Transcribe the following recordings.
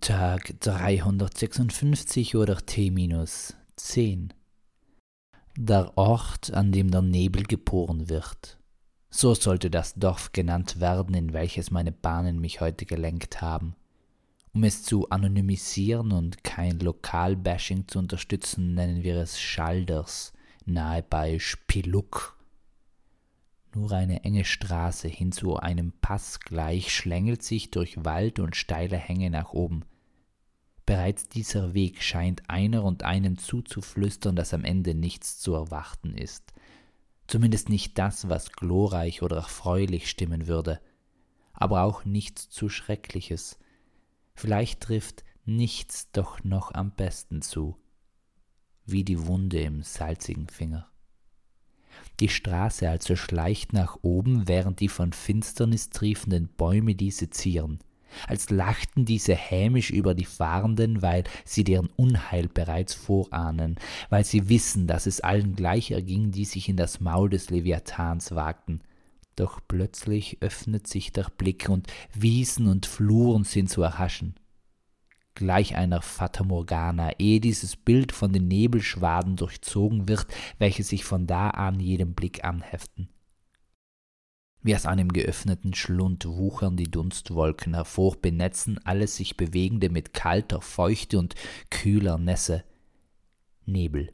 Tag 356 oder T minus 10. Der Ort, an dem der Nebel geboren wird. So sollte das Dorf genannt werden, in welches meine Bahnen mich heute gelenkt haben. Um es zu anonymisieren und kein Lokalbashing zu unterstützen, nennen wir es Schalders, nahe bei Spiluk. Nur eine enge Straße hin zu einem Pass gleich schlängelt sich durch Wald und steile Hänge nach oben. Bereits dieser Weg scheint einer und einem zuzuflüstern, dass am Ende nichts zu erwarten ist zumindest nicht das, was glorreich oder erfreulich stimmen würde, aber auch nichts zu Schreckliches. Vielleicht trifft nichts doch noch am besten zu, wie die Wunde im salzigen Finger. Die Straße also schleicht nach oben, während die von Finsternis triefenden Bäume diese zieren als lachten diese hämisch über die Fahrenden, weil sie deren Unheil bereits vorahnen, weil sie wissen, dass es allen gleich erging, die sich in das Maul des Leviathans wagten. Doch plötzlich öffnet sich der Blick und Wiesen und Fluren sind zu erhaschen. Gleich einer Fata Morgana, ehe dieses Bild von den Nebelschwaden durchzogen wird, welche sich von da an jedem Blick anheften. Wie aus einem geöffneten Schlund wuchern die Dunstwolken hervor, benetzen alles sich Bewegende mit kalter Feuchte und kühler Nässe. Nebel.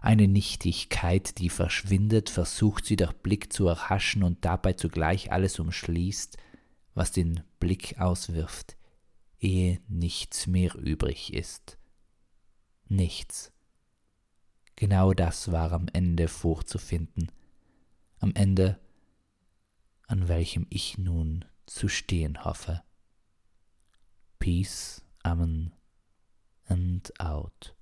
Eine Nichtigkeit, die verschwindet, versucht sie durch Blick zu erhaschen und dabei zugleich alles umschließt, was den Blick auswirft, ehe nichts mehr übrig ist. Nichts. Genau das war am Ende vorzufinden. Am Ende an welchem ich nun zu stehen hoffe. Peace, Amen and out.